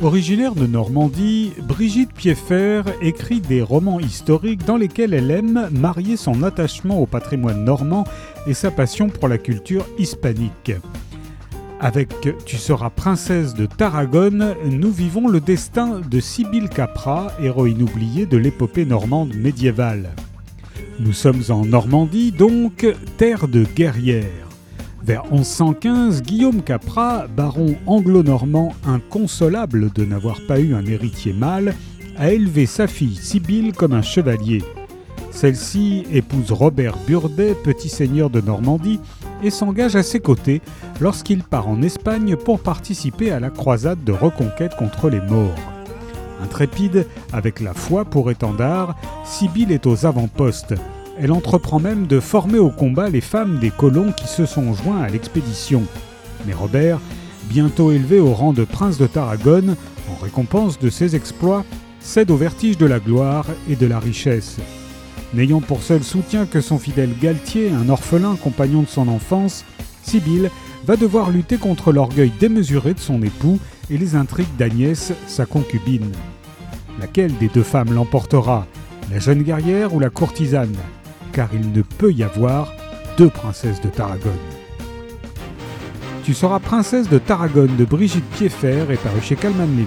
Originaire de Normandie, Brigitte Pieffer écrit des romans historiques dans lesquels elle aime marier son attachement au patrimoine normand et sa passion pour la culture hispanique. Avec Tu seras princesse de Tarragone, nous vivons le destin de Sibylle Capra, héroïne oubliée de l'épopée normande médiévale. Nous sommes en Normandie, donc terre de guerrières. Vers 1115, Guillaume Capra, baron anglo-normand inconsolable de n'avoir pas eu un héritier mâle, a élevé sa fille Sibylle comme un chevalier. Celle-ci épouse Robert Burdet, petit seigneur de Normandie, et s'engage à ses côtés lorsqu'il part en Espagne pour participer à la croisade de reconquête contre les Maures. Intrépide, avec la foi pour étendard, Sibylle est aux avant-postes. Elle entreprend même de former au combat les femmes des colons qui se sont joints à l'expédition. Mais Robert, bientôt élevé au rang de prince de Tarragone, en récompense de ses exploits, cède au vertige de la gloire et de la richesse. N'ayant pour seul soutien que son fidèle Galtier, un orphelin compagnon de son enfance, Sibylle va devoir lutter contre l'orgueil démesuré de son époux et les intrigues d'Agnès, sa concubine. Laquelle des deux femmes l'emportera? La jeune guerrière ou la courtisane? Car il ne peut y avoir deux princesses de Tarragone. Tu seras princesse de Tarragone de Brigitte Pieffer et paru chez Calman Lévy.